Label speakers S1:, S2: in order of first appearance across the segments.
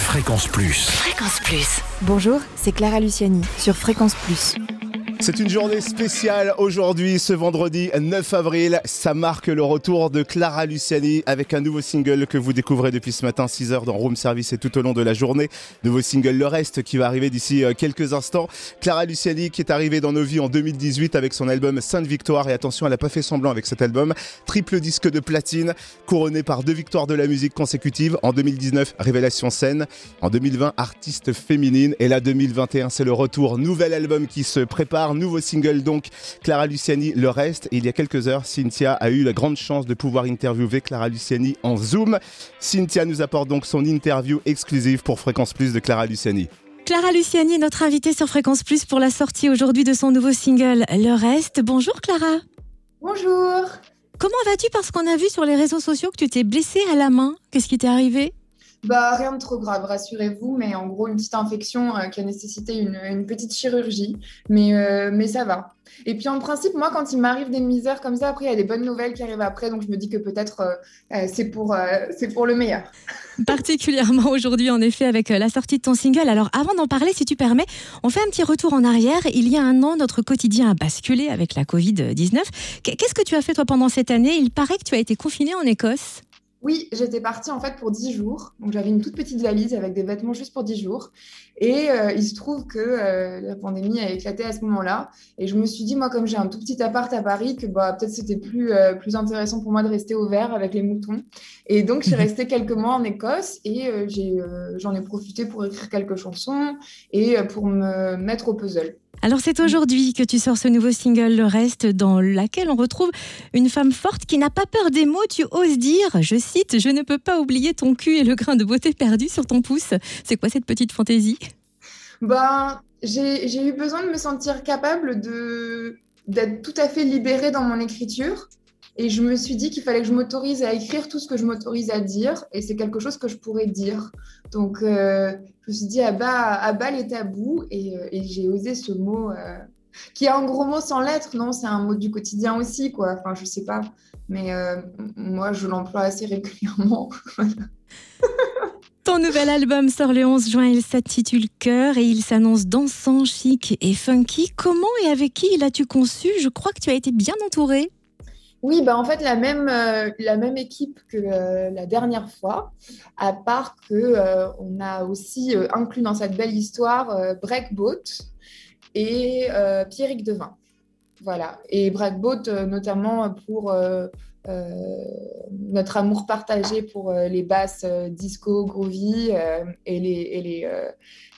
S1: Fréquence Plus.
S2: Fréquence Plus.
S3: Bonjour, c'est Clara Luciani sur Fréquence Plus.
S4: C'est une journée spéciale aujourd'hui, ce vendredi 9 avril. Ça marque le retour de Clara Luciani avec un nouveau single que vous découvrez depuis ce matin, 6h dans Room Service et tout au long de la journée. Nouveau single Le Reste qui va arriver d'ici euh, quelques instants. Clara Luciani qui est arrivée dans nos vies en 2018 avec son album Sainte Victoire. Et attention, elle n'a pas fait semblant avec cet album. Triple disque de platine, couronné par deux victoires de la musique consécutives. En 2019, Révélation scène. En 2020, artiste féminine. Et là, 2021, c'est le retour. Nouvel album qui se prépare nouveau single donc Clara Luciani Le Reste. Et il y a quelques heures, Cynthia a eu la grande chance de pouvoir interviewer Clara Luciani en Zoom. Cynthia nous apporte donc son interview exclusive pour Fréquence Plus de Clara Luciani.
S3: Clara Luciani est notre invitée sur Fréquence Plus pour la sortie aujourd'hui de son nouveau single Le Reste. Bonjour Clara.
S5: Bonjour.
S3: Comment vas-tu? Parce qu'on a vu sur les réseaux sociaux que tu t'es blessée à la main. Qu'est-ce qui t'est arrivé?
S5: Bah, rien de trop grave, rassurez-vous, mais en gros, une petite infection euh, qui a nécessité une, petite chirurgie, mais, euh, mais ça va. Et puis en principe, moi, quand il m'arrive des misères comme ça, après, il y a des bonnes nouvelles qui arrivent après, donc je me dis que peut-être euh, c'est pour, c'est pour le meilleur.
S3: Particulièrement aujourd'hui, en effet, avec la sortie de ton single. Alors avant d'en parler, si tu permets, on fait un petit retour en arrière. Il y a un an, notre quotidien a basculé avec la Covid-19. Qu'est-ce que tu as fait toi pendant cette année? Il paraît que tu as été confiné en Écosse.
S5: Oui, j'étais partie en fait pour 10 jours. Donc j'avais une toute petite valise avec des vêtements juste pour 10 jours. Et euh, il se trouve que euh, la pandémie a éclaté à ce moment-là. Et je me suis dit, moi, comme j'ai un tout petit appart à Paris, que bah, peut-être c'était plus, euh, plus intéressant pour moi de rester au vert avec les moutons. Et donc, je suis restée quelques mois en Écosse et j'en ai, ai, profité pour écrire quelques chansons et pour me mettre au puzzle.
S3: Alors c'est aujourd'hui que tu sors ce nouveau single Le Reste dans lequel on retrouve une femme forte qui n'a pas peur des mots. Tu oses dire, je cite, je ne peux pas oublier ton cul et le grain de beauté perdu sur ton pouce. C'est quoi cette petite fantaisie?
S5: Ben, j'ai eu besoin de me sentir capable d'être tout à fait libérée dans mon écriture et je me suis dit qu'il fallait que je m'autorise à écrire tout ce que je m'autorise à dire. Et c'est quelque chose que je pourrais dire. Donc, euh, je me suis dit, à bas, à bas les tabous. Et, euh, et j'ai osé ce mot, euh, qui est un gros mot sans lettres. Non, c'est un mot du quotidien aussi, quoi. Enfin, je sais pas. Mais moi, je l'emploie assez régulièrement.
S3: Ton nouvel album sort le 11 juin, il s'intitule Cœur et il s'annonce dansant, chic et funky. Comment et avec qui l'as-tu conçu? Je crois que tu as été bien entourée.
S5: Oui, bah en fait, la même, euh, la même équipe que euh, la dernière fois, à part qu'on euh, on a aussi inclus dans cette belle histoire Breakboat et Pierrick Devin. Voilà. Et Breakboat, notamment pour notre amour partagé pour les basses disco, groovy et les, et les,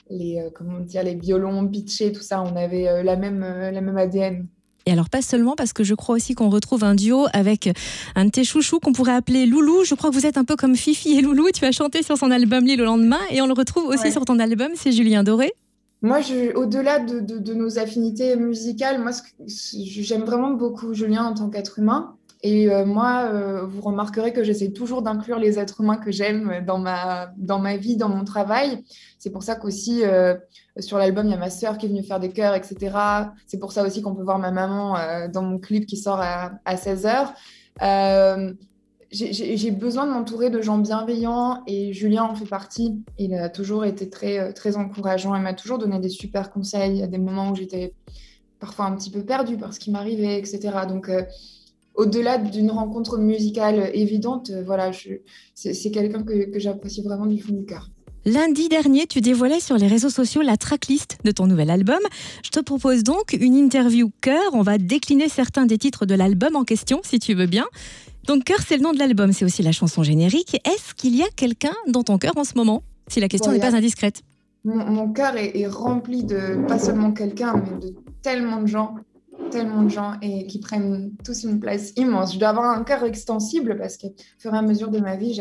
S5: les, comment dire, les violons pitchés, tout ça. On avait la, même, la même ADN.
S3: Et alors pas seulement parce que je crois aussi qu'on retrouve un duo avec un de tes chouchous qu'on pourrait appeler Loulou. Je crois que vous êtes un peu comme Fifi et Loulou. Tu as chanté sur son album L'île au lendemain et on le retrouve aussi sur ton album, c'est Julien Doré.
S5: Moi, au-delà de, nos affinités musicales, moi, j'aime vraiment beaucoup Julien en tant qu'être humain. Et euh, moi, euh, vous remarquerez que j'essaie toujours d'inclure les êtres humains que j'aime dans ma, dans ma vie, dans mon travail. C'est pour ça qu'aussi, euh, sur l'album, il y a ma sœur qui est venue faire des chœurs, etc. C'est pour ça aussi qu'on peut voir ma maman dans mon clip qui sort à, à 16h. J'ai besoin de m'entourer de gens bienveillants et Julien en fait partie. Il a toujours été très, très encourageant. Il m'a toujours donné des super conseils à des moments où j'étais parfois un petit peu perdue par ce qui m'arrivait, etc. Donc, au-delà d'une rencontre musicale évidente, euh, voilà, c'est quelqu'un que, j'apprécie vraiment du fond du cœur.
S3: Lundi dernier, tu dévoilais sur les réseaux sociaux la tracklist de ton nouvel album. Je te propose donc une interview cœur. On va décliner certains des titres de l'album en question, si tu veux bien. Donc cœur, c'est le nom de l'album, c'est aussi la chanson générique. Est-ce qu'il y a quelqu'un dans ton cœur en ce moment Si la question n'est pas indiscrète?
S5: Mon, cœur est, rempli de pas seulement quelqu'un, mais de tellement de gens tellement de gens et qui prennent tous une place immense. Je dois avoir un cœur extensible parce qu'au fur et à mesure de ma vie,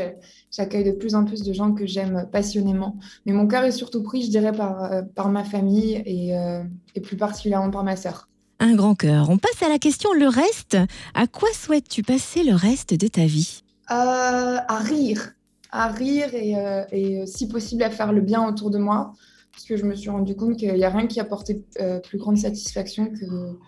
S5: j'accueille de plus en plus de gens que j'aime passionnément. Mais mon cœur est surtout pris, je dirais, par, euh, par ma famille et, euh, et plus particulièrement par ma sœur.
S3: Un grand cœur. On passe à la question le reste. À quoi souhaites-tu passer le reste de ta vie?
S5: Euh, À rire. À rire et, et, si possible à faire le bien autour de moi parce que je me suis rendu compte qu'il n'y a rien qui apportait plus grande satisfaction que,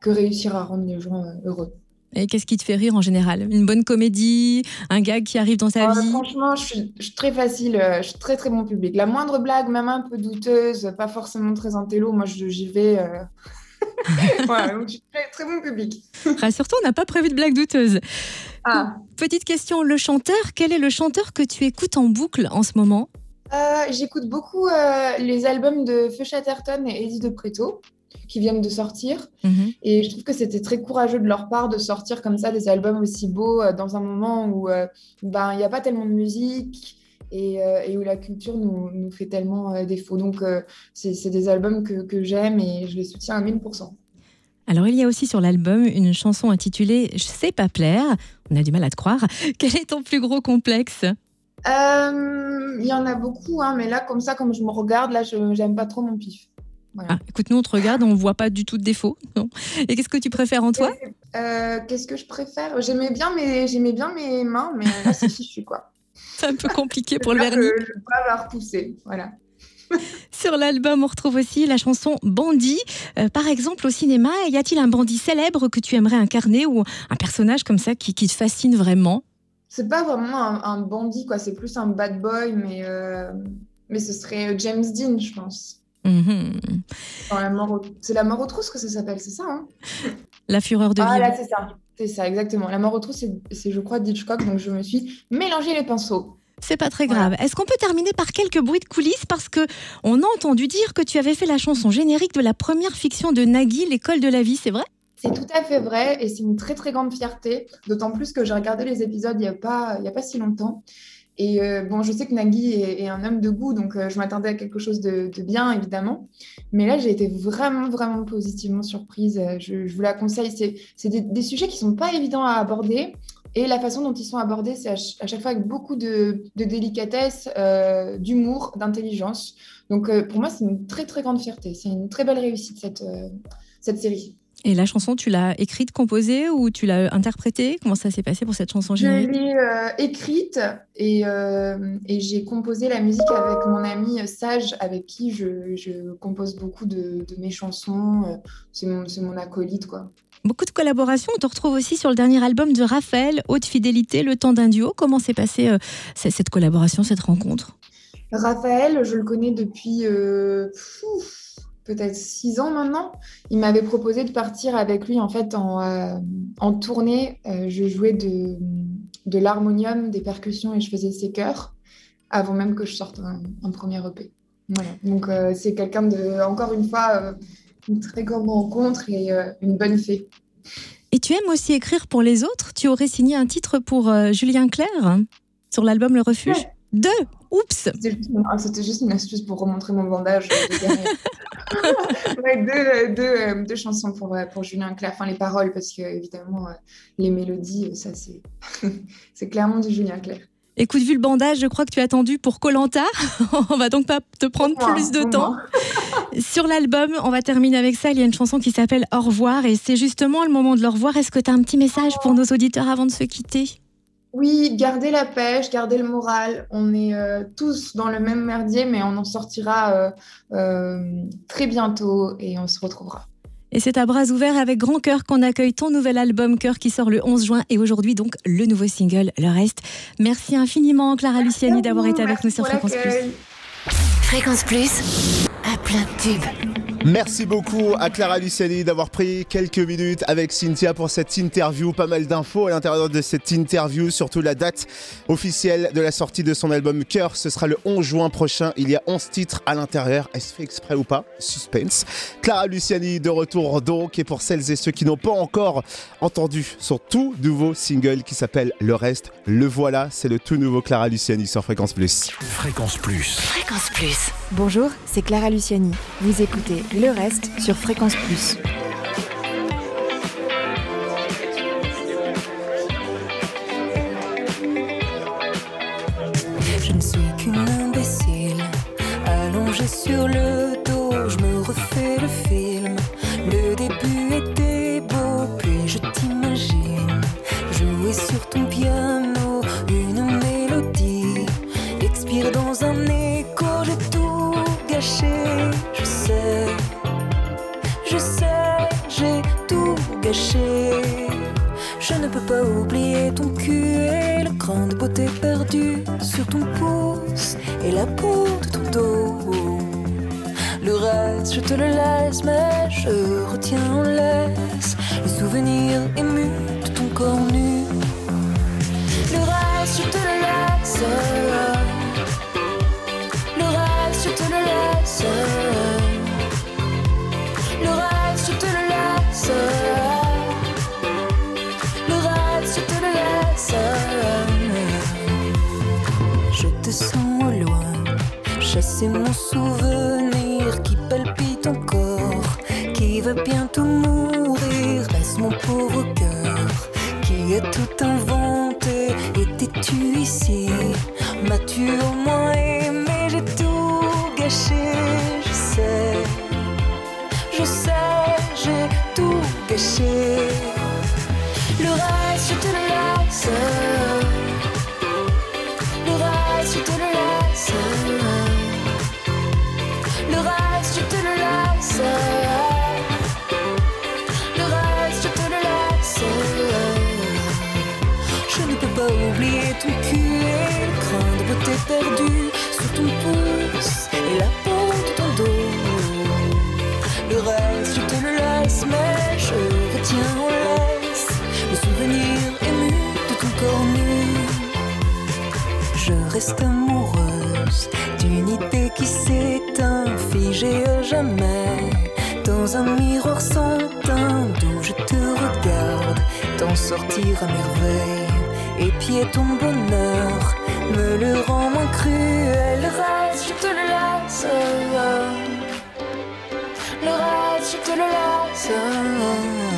S5: que réussir à rendre les gens euh, heureux.
S3: Et qu'est-ce qui te fait rire en général? Une bonne comédie? Un gag qui arrive dans ta
S5: Ah,
S3: vie?
S5: franchement, je suis, je suis très facile, euh, je suis très très bon public. La moindre blague, même un peu douteuse, pas forcément très intello, moi j'y vais. euh. voilà, donc je suis très, très bon public.
S3: Rassure-toi, on n'a pas prévu de blague douteuse.
S5: Ah,
S3: Petite question, le chanteur, quel est le chanteur que tu écoutes en boucle en ce moment?
S5: Euh, j'écoute beaucoup les albums de Feu Chatterton et Eddie de Preto qui viennent de sortir.
S3: Mhm.
S5: Et je trouve que c'était très courageux de leur part de sortir comme ça des albums aussi beaux euh, dans un moment où euh, ben, il n'y a pas tellement de musique et, euh, et où la culture nous, nous fait tellement défaut. Donc, c'est des albums que, que j'aime et je les soutiens à 1000%.
S3: Alors, il y a aussi sur l'album une chanson intitulée Je sais pas plaire. On a du mal à te croire. Quel est ton plus gros complexe?
S5: Euh, Il y en a beaucoup, hein, mais là, comme ça, comme je me regarde, là, je n'aime pas trop mon pif. Voilà.
S3: Ah, écoute, nous, on te regarde, on voit pas du tout de défaut. Non? Et qu'est-ce que tu préfères en toi
S5: Euh, Qu'est-ce que je préfère? J'aimais bien, mes... bien mes mains, mais là, c'est fichu, quoi.
S3: C'est un peu compliqué pour le vernis.
S5: que Le doigt va repousser, voilà.
S3: Sur l'album, on retrouve aussi la chanson Bandit. Euh, par exemple, au cinéma, y a-t-il un bandit célèbre que tu aimerais incarner ou un personnage comme ça qui, qui te fascine vraiment?
S5: C'est pas vraiment un, un bandit, quoi. C'est plus un bad boy, mais, euh, mais ce serait James Dean, je pense.
S3: Mhm.
S5: C'est la mort aux trousses que ça s'appelle, c'est ça hein?
S3: La fureur de
S5: Ah
S3: vivre.
S5: là, c'est ça. C'est ça, exactement. La mort aux trousses, c'est, je crois, d'Hitchcock, donc je me suis mélangé les pinceaux.
S3: C'est pas très
S5: Voilà.
S3: grave. Est-ce qu'on peut terminer par quelques bruits de coulisses? Parce que on a entendu dire que tu avais fait la chanson générique de la première fiction de Nagui, L'école de la vie, c'est vrai?
S5: C'est tout à fait vrai et c'est une très très grande fierté, d'autant plus que j'ai regardé les épisodes il n'y a, pas- il y a pas si longtemps. Et euh, bon, je sais que Nagui est, un homme de goût, donc euh, je m'attendais à quelque chose de, bien, évidemment. Mais là, j'ai été vraiment, vraiment positivement surprise. Euh, Je, vous la conseille. C'est des, des sujets qui sont pas évidents à aborder. Et la façon dont ils sont abordés, c'est à, ch- à chaque fois avec beaucoup de, délicatesse, d'humour, d'intelligence. Donc pour moi, c'est une très, très grande fierté. C'est une très belle réussite, cette série.
S3: Et la chanson, tu l'as écrite, composée ou tu l'as interprétée? Comment ça s'est passé pour cette chanson
S5: Je
S3: générique?
S5: l'ai euh, écrite et, euh, et j'ai composé la musique avec mon ami Sage, avec qui je, je compose beaucoup de, de mes chansons. Euh, C'est mon, acolyte, quoi.
S3: Beaucoup de collaborations. On te retrouve aussi sur le dernier album de Raphaël, Haute Fidélité, Le temps d'un duo. Comment s'est passée euh, cette collaboration, cette rencontre?
S5: Raphaël, je le connais depuis euh, pfff, peut-être six ans maintenant. Il m'avait proposé de partir avec lui en fait en, euh, en tournée. Euh, je jouais de, de l'harmonium, des percussions et je faisais ses chœurs avant même que je sorte un, un premier EP. Voilà. Donc euh, c'est quelqu'un de, encore une fois, euh, une très grande rencontre et euh, une bonne fée.
S3: Et tu aimes aussi écrire pour les autres? Tu aurais signé un titre pour euh, Julien Clerc sur l'album Le Refuge?
S5: Ouais.
S3: Deux? Oups
S5: C'était juste, une- ah, c'était juste une astuce pour remontrer mon bandage. euh. Ouais, deux, euh, deux, deux chansons pour, euh, pour Julien Clerc, enfin les paroles, parce que évidemment, les mélodies, ça c'est c'est clairement du Julien Clerc.
S3: Écoute, vu le bandage, je crois que tu as attendu pour Colanta. on va donc pas te prendre plus de temps. Sur l'album, on va terminer avec ça. Il y a une chanson qui s'appelle Au revoir et c'est justement le moment de le revoir. Est-ce que tu as un petit message pour nos auditeurs avant de se quitter?
S5: Oui, gardez la pêche, gardez le moral. On est euh, tous dans le même merdier, mais on en sortira euh, euh, très bientôt et on se retrouvera.
S3: Et c'est à bras ouverts avec grand cœur qu'on accueille ton nouvel album Cœur qui sort le 11 juin et aujourd'hui donc le nouveau single Le Reste. Merci infiniment Clara Luciani d'avoir été avec nous sur Fréquence Plus.
S5: Plus.
S1: Fréquence Plus, à plein de tubes.
S4: Merci beaucoup à Clara Luciani d'avoir pris quelques minutes avec Cynthia pour cette interview. Pas mal d'infos à l'intérieur de cette interview, surtout la date officielle de la sortie de son album Cœur. Ce sera le 11 juin prochain. Il y a 11 titres à l'intérieur. Est-ce fait exprès ou pas? Suspense. Clara Luciani de retour donc. Et pour celles et ceux qui n'ont pas encore entendu son tout nouveau single qui s'appelle Le Reste, le voilà. C'est le tout nouveau Clara Luciani sur Fréquence Plus.
S2: Fréquence Plus.
S1: Fréquence Plus.
S6: Bonjour, c'est Clara Luciani. Vous écoutez Le Reste sur Fréquence Plus.
S7: Je ne suis qu'une imbécile, allongée sur le dos, je me refais le film. Je ne peux pas oublier ton cul et le cran de beauté perdu sur ton pouce et la peau de ton dos. Le reste, je te le laisse, mais je retiens en laisse le souvenir ému de ton corps nu. Le reste, je te le laisse. Mon souvenir qui palpite encore, qui va bientôt mourir. Laisse mon pauvre cœur qui a tout inventé. Étais-tu ici? M'as-tu au moins aimé? J'ai tout gâché, je sais. Je sais, j'ai tout gâché. Le reste, je te le laisse. Le reste, je te le laisse. Le reste, je te le laisse. Je ne peux pas oublier ton cul et le crâne de beauté perdu sous ton pouce et la peau de ton dos. Le reste, je te le laisse, mais je retiens mon laisse. Le souvenir ému de qu'un corps nu. Je reste amoureux d'une idée qui s'éteint, figée à jamais. Dans un miroir sans teint, d'où je te regarde, t'en sortir à merveille. Et puis ton bonheur me le rend moins cruel. Le reste, je te le laisse. Le reste, je te le laisse.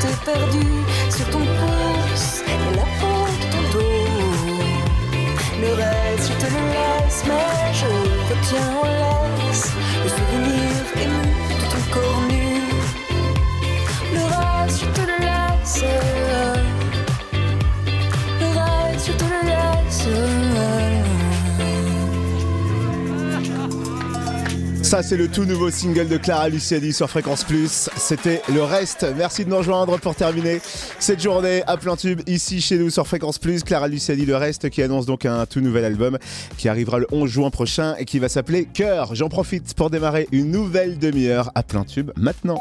S7: tout est perdu sur ton
S4: Ça, c'est le tout nouveau single de Clara Luciani sur Fréquence Plus. C'était le reste. Merci de nous rejoindre pour terminer cette journée à plein tube ici chez nous sur Fréquence Plus. Clara Luciani, le reste, qui annonce donc un tout nouvel album qui arrivera le 11 juin prochain et qui va s'appeler Cœur. J'en profite pour démarrer une nouvelle demi-heure à plein tube maintenant.